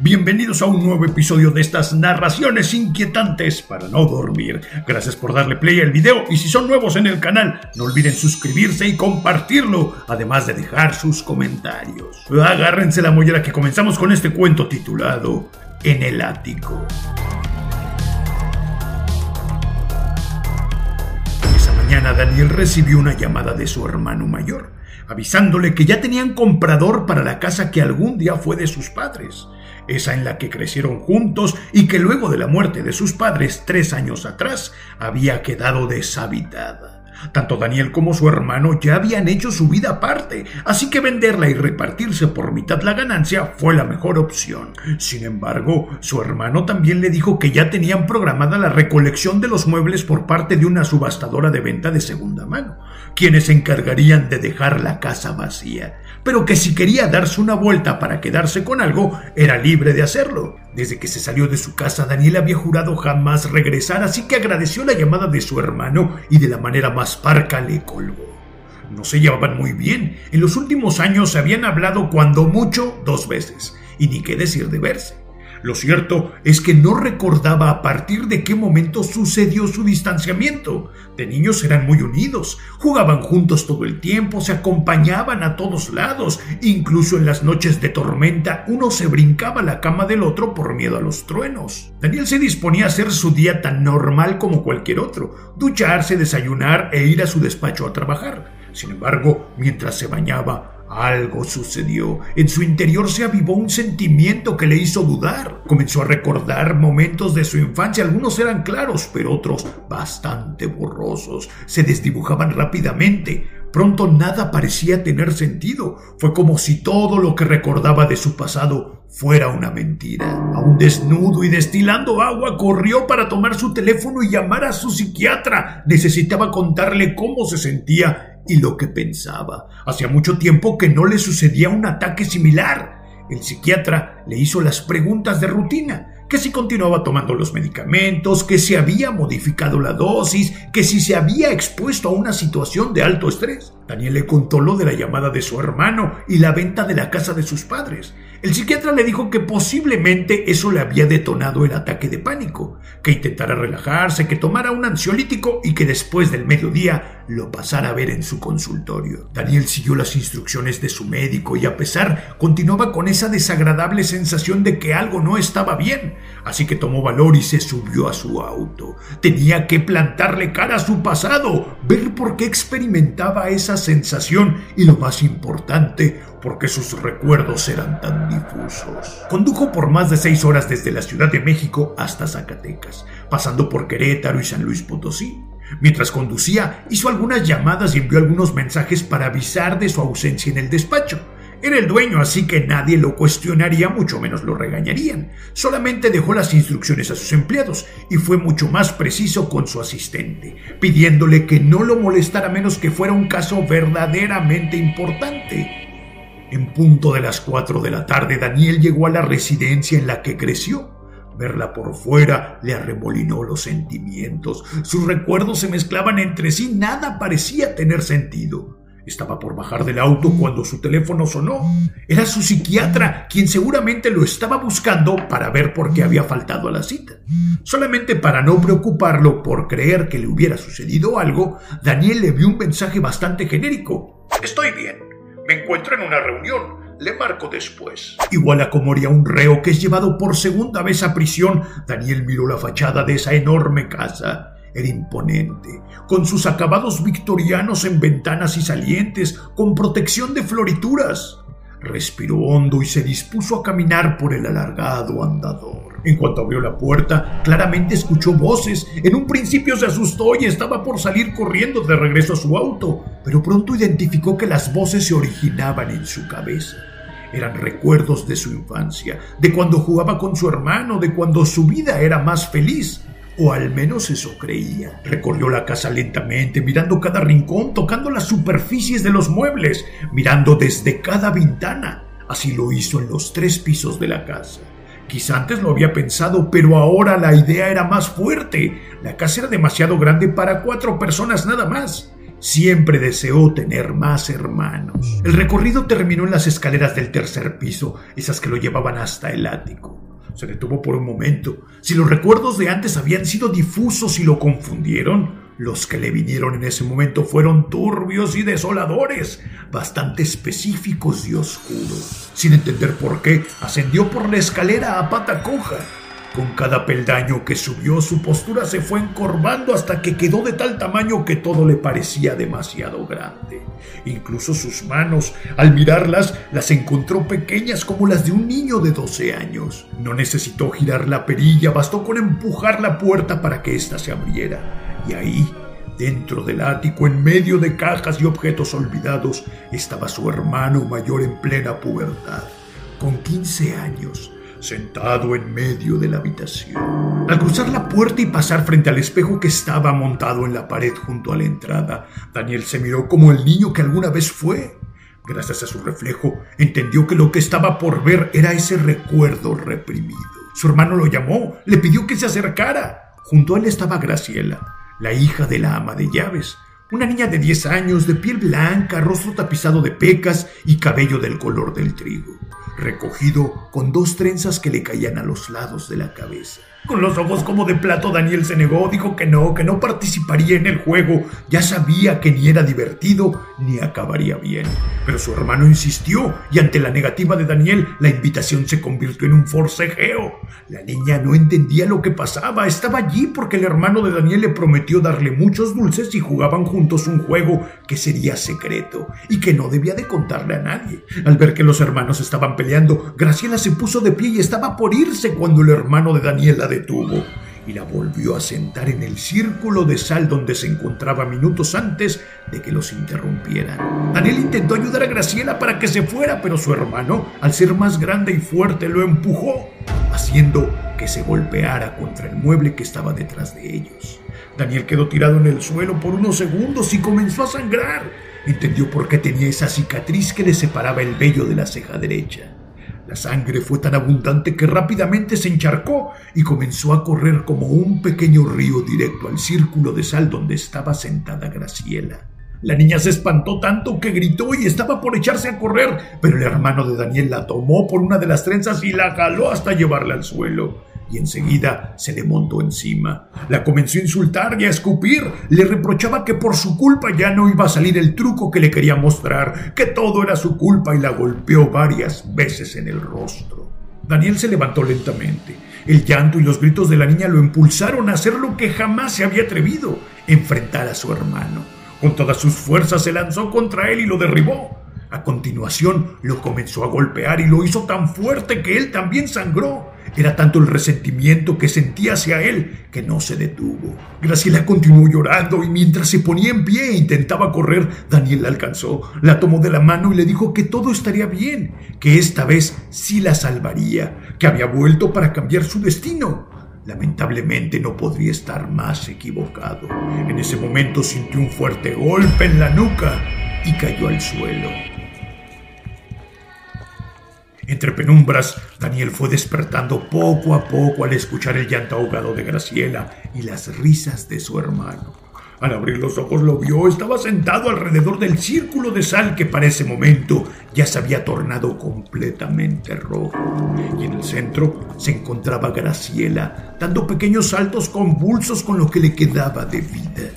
Bienvenidos a un nuevo episodio de estas narraciones inquietantes para no dormir. Gracias por darle play al video y si son nuevos en el canal, no olviden suscribirse y compartirlo, además de dejar sus comentarios. Agárrense la mollera que comenzamos con este cuento titulado En el ático. Esa mañana Daniel recibió una llamada de su hermano mayor, avisándole que ya tenían comprador para la casa que algún día fue de sus padres esa en la que crecieron juntos y que luego de la muerte de sus padres tres años atrás había quedado deshabitada. Tanto Daniel como su hermano ya habían hecho su vida aparte, así que venderla y repartirse por mitad la ganancia fue la mejor opción. Sin embargo, su hermano también le dijo que ya tenían programada la recolección de los muebles por parte de una subastadora de venta de segunda mano, quienes se encargarían de dejar la casa vacía pero que si quería darse una vuelta para quedarse con algo, era libre de hacerlo. Desde que se salió de su casa, Daniel había jurado jamás regresar, así que agradeció la llamada de su hermano y de la manera más parca le colgó. No se llevaban muy bien. En los últimos años se habían hablado cuando mucho dos veces, y ni qué decir de verse. Lo cierto es que no recordaba a partir de qué momento sucedió su distanciamiento. De niños eran muy unidos, jugaban juntos todo el tiempo, se acompañaban a todos lados, incluso en las noches de tormenta uno se brincaba la cama del otro por miedo a los truenos. Daniel se disponía a hacer su día tan normal como cualquier otro, ducharse, desayunar e ir a su despacho a trabajar. Sin embargo, mientras se bañaba, algo sucedió. En su interior se avivó un sentimiento que le hizo dudar. Comenzó a recordar momentos de su infancia. Algunos eran claros, pero otros bastante borrosos. Se desdibujaban rápidamente. Pronto nada parecía tener sentido. Fue como si todo lo que recordaba de su pasado fuera una mentira. Aún desnudo y destilando agua, corrió para tomar su teléfono y llamar a su psiquiatra. Necesitaba contarle cómo se sentía y lo que pensaba. Hacía mucho tiempo que no le sucedía un ataque similar. El psiquiatra le hizo las preguntas de rutina, que si continuaba tomando los medicamentos, que si había modificado la dosis, que si se había expuesto a una situación de alto estrés. Daniel le contó lo de la llamada de su hermano y la venta de la casa de sus padres. El psiquiatra le dijo que posiblemente eso le había detonado el ataque de pánico, que intentara relajarse, que tomara un ansiolítico y que después del mediodía lo pasara a ver en su consultorio. Daniel siguió las instrucciones de su médico y a pesar continuaba con esa desagradable sensación de que algo no estaba bien, así que tomó valor y se subió a su auto. Tenía que plantarle cara a su pasado, ver por qué experimentaba esa sensación y lo más importante, porque sus recuerdos eran tan difusos. Condujo por más de seis horas desde la Ciudad de México hasta Zacatecas, pasando por Querétaro y San Luis Potosí. Mientras conducía, hizo algunas llamadas y envió algunos mensajes para avisar de su ausencia en el despacho. Era el dueño, así que nadie lo cuestionaría, mucho menos lo regañarían. Solamente dejó las instrucciones a sus empleados y fue mucho más preciso con su asistente, pidiéndole que no lo molestara menos que fuera un caso verdaderamente importante. En punto de las cuatro de la tarde, Daniel llegó a la residencia en la que creció. Verla por fuera le arremolinó los sentimientos. Sus recuerdos se mezclaban entre sí, nada parecía tener sentido. Estaba por bajar del auto cuando su teléfono sonó. Era su psiquiatra, quien seguramente lo estaba buscando para ver por qué había faltado a la cita. Solamente para no preocuparlo por creer que le hubiera sucedido algo, Daniel le vio un mensaje bastante genérico. Estoy bien. Me encuentro en una reunión. Le marco después. Igual a como haría un reo que es llevado por segunda vez a prisión, Daniel miró la fachada de esa enorme casa. Era imponente, con sus acabados victorianos en ventanas y salientes, con protección de florituras. Respiró hondo y se dispuso a caminar por el alargado andador. En cuanto abrió la puerta, claramente escuchó voces. En un principio se asustó y estaba por salir corriendo de regreso a su auto, pero pronto identificó que las voces se originaban en su cabeza. Eran recuerdos de su infancia, de cuando jugaba con su hermano, de cuando su vida era más feliz. O al menos eso creía. Recorrió la casa lentamente, mirando cada rincón, tocando las superficies de los muebles, mirando desde cada ventana. Así lo hizo en los tres pisos de la casa. Quizá antes lo había pensado, pero ahora la idea era más fuerte. La casa era demasiado grande para cuatro personas nada más. siempre deseó tener más hermanos. El recorrido terminó en las escaleras del tercer piso, esas que lo llevaban hasta el ático. Se detuvo por un momento. Si los recuerdos de antes habían sido difusos y lo confundieron, los que le vinieron en ese momento fueron turbios y desoladores, bastante específicos y oscuros. Sin entender por qué, ascendió por la escalera a pata coja. Con cada peldaño que subió, su postura se fue encorvando hasta que quedó de tal tamaño que todo le parecía demasiado grande. Incluso sus manos, al mirarlas, las encontró pequeñas como las de un niño de 12 años. No necesitó girar la perilla, bastó con empujar la puerta para que ésta se abriera. Y ahí, dentro del ático, en medio de cajas y objetos olvidados, estaba su hermano mayor en plena pubertad. Con 15 años, sentado en medio de la habitación. Al cruzar la puerta y pasar frente al espejo que estaba montado en la pared junto a la entrada, Daniel se miró como el niño que alguna vez fue. Gracias a su reflejo, entendió que lo que estaba por ver era ese recuerdo reprimido. Su hermano lo llamó, le pidió que se acercara. Junto a él estaba Graciela, la hija de la ama de llaves, una niña de 10 años, de piel blanca, rostro tapizado de pecas y cabello del color del trigo recogido con dos trenzas que le caían a los lados de la cabeza. Con los ojos como de plato, Daniel se negó, dijo que no, que no participaría en el juego. Ya sabía que ni era divertido ni acabaría bien. Pero su hermano insistió y ante la negativa de Daniel, la invitación se convirtió en un forcejeo. La niña no entendía lo que pasaba, estaba allí porque el hermano de Daniel le prometió darle muchos dulces y jugaban juntos un juego que sería secreto y que no debía de contarle a nadie. Al ver que los hermanos estaban peleando, Graciela se puso de pie y estaba por irse cuando el hermano de Daniel la detuvo y la volvió a sentar en el círculo de sal donde se encontraba minutos antes de que los interrumpieran. Daniel intentó ayudar a Graciela para que se fuera, pero su hermano, al ser más grande y fuerte, lo empujó, haciendo que se golpeara contra el mueble que estaba detrás de ellos. Daniel quedó tirado en el suelo por unos segundos y comenzó a sangrar. Entendió por qué tenía esa cicatriz que le separaba el vello de la ceja derecha. La sangre fue tan abundante que rápidamente se encharcó y comenzó a correr como un pequeño río directo al círculo de sal donde estaba sentada Graciela. La niña se espantó tanto que gritó y estaba por echarse a correr, pero el hermano de Daniel la tomó por una de las trenzas y la jaló hasta llevarla al suelo y enseguida se le montó encima. La comenzó a insultar y a escupir. Le reprochaba que por su culpa ya no iba a salir el truco que le quería mostrar, que todo era su culpa y la golpeó varias veces en el rostro. Daniel se levantó lentamente. El llanto y los gritos de la niña lo impulsaron a hacer lo que jamás se había atrevido, enfrentar a su hermano. Con todas sus fuerzas se lanzó contra él y lo derribó. A continuación lo comenzó a golpear y lo hizo tan fuerte que él también sangró. Era tanto el resentimiento que sentía hacia él que no se detuvo. Graciela continuó llorando y mientras se ponía en pie e intentaba correr, Daniel la alcanzó, la tomó de la mano y le dijo que todo estaría bien, que esta vez sí la salvaría, que había vuelto para cambiar su destino. Lamentablemente no podría estar más equivocado. En ese momento sintió un fuerte golpe en la nuca y cayó al suelo. Entre penumbras, Daniel fue despertando poco a poco al escuchar el llanto ahogado de Graciela y las risas de su hermano. Al abrir los ojos lo vio, estaba sentado alrededor del círculo de sal que para ese momento ya se había tornado completamente rojo. Y en el centro se encontraba Graciela, dando pequeños saltos convulsos con lo que le quedaba de vida.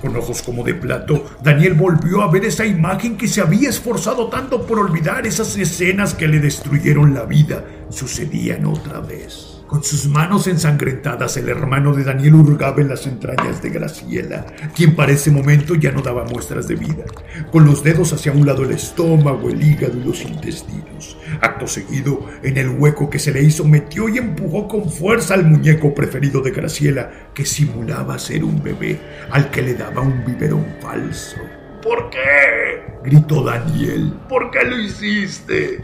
Con ojos como de plato, Daniel volvió a ver esa imagen que se había esforzado tanto por olvidar esas escenas que le destruyeron la vida. Sucedían otra vez. Con sus manos ensangrentadas, el hermano de Daniel hurgaba en las entrañas de Graciela, quien para ese momento ya no daba muestras de vida, con los dedos hacia un lado el estómago, el hígado y los intestinos. Acto seguido, en el hueco que se le hizo, metió y empujó con fuerza al muñeco preferido de Graciela, que simulaba ser un bebé, al que le daba un biberón falso. ¿Por qué? Gritó Daniel. ¿Por qué lo hiciste?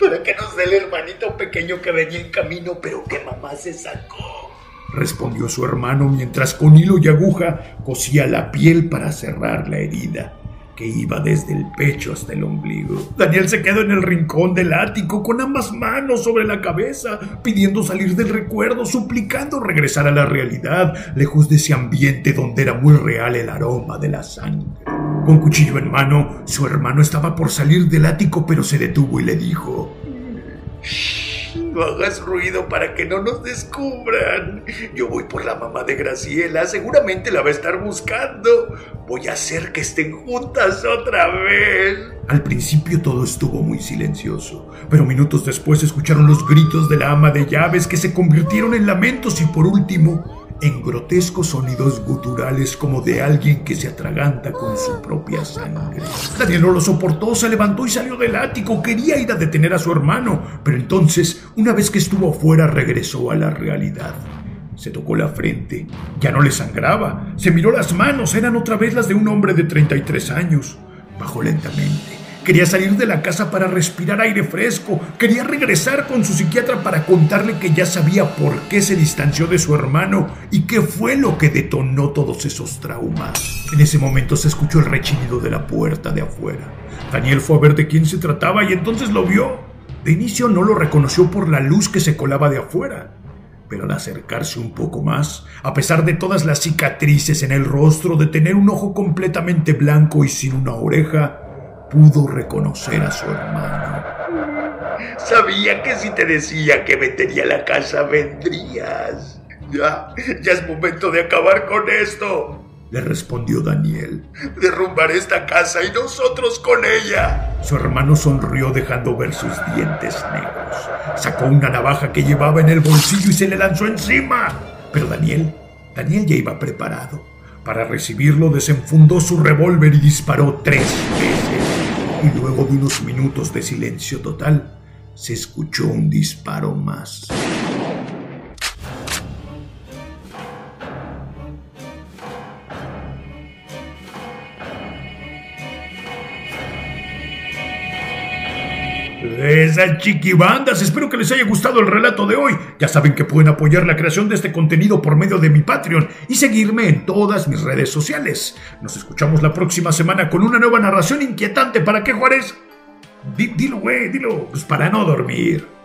Para que nos dé el hermanito pequeño que venía en camino, pero que mamá se sacó. Respondió su hermano mientras con hilo y aguja cosía la piel para cerrar la herida que iba desde el pecho hasta el ombligo. Daniel se quedó en el rincón del ático con ambas manos sobre la cabeza, pidiendo salir del recuerdo, suplicando regresar a la realidad, lejos de ese ambiente donde era muy real el aroma de la sangre. Con cuchillo en mano, su hermano estaba por salir del ático, pero se detuvo y le dijo: no hagas ruido para que no nos descubran. Yo voy por la mamá de Graciela. Seguramente la va a estar buscando. Voy a hacer que estén juntas otra vez. Al principio todo estuvo muy silencioso, pero minutos después escucharon los gritos de la ama de llaves que se convirtieron en lamentos y por último en grotescos sonidos guturales como de alguien que se atraganta con su propia sangre. Daniel no lo soportó, se levantó y salió del ático. Quería ir a detener a su hermano, pero entonces, una vez que estuvo afuera, regresó a la realidad. Se tocó la frente, ya no le sangraba, se miró las manos, eran otra vez las de un hombre de 33 años. Bajó lentamente Quería salir de la casa para respirar aire fresco. Quería regresar con su psiquiatra para contarle que ya sabía por qué se distanció de su hermano y qué fue lo que detonó todos esos traumas. En ese momento se escuchó el rechinido de la puerta de afuera. Daniel fue a ver de quién se trataba y entonces lo vio. De inicio no lo reconoció por la luz que se colaba de afuera pero al acercarse un poco más, a pesar de todas las cicatrices en el rostro, de tener un ojo completamente blanco y sin una oreja, pudo reconocer a su hermano. Sabía que si te decía que metería la casa vendrías. Ya, ya es momento de acabar con esto. Le respondió Daniel. Derrumbar esta casa y nosotros con ella. Su hermano sonrió dejando ver sus dientes negros. Sacó una navaja que llevaba en el bolsillo y se le lanzó encima. Pero Daniel, Daniel ya iba preparado. Para recibirlo desenfundó su revólver y disparó tres veces y luego de unos minutos de silencio total, se escuchó un disparo más. Esas chiquibandas, espero que les haya gustado el relato de hoy. Ya saben que pueden apoyar la creación de este contenido por medio de mi Patreon y seguirme en todas mis redes sociales. Nos escuchamos la próxima semana con una nueva narración inquietante. ¿Para qué, Juárez? dilo, güey, dilo. Pues para no dormir.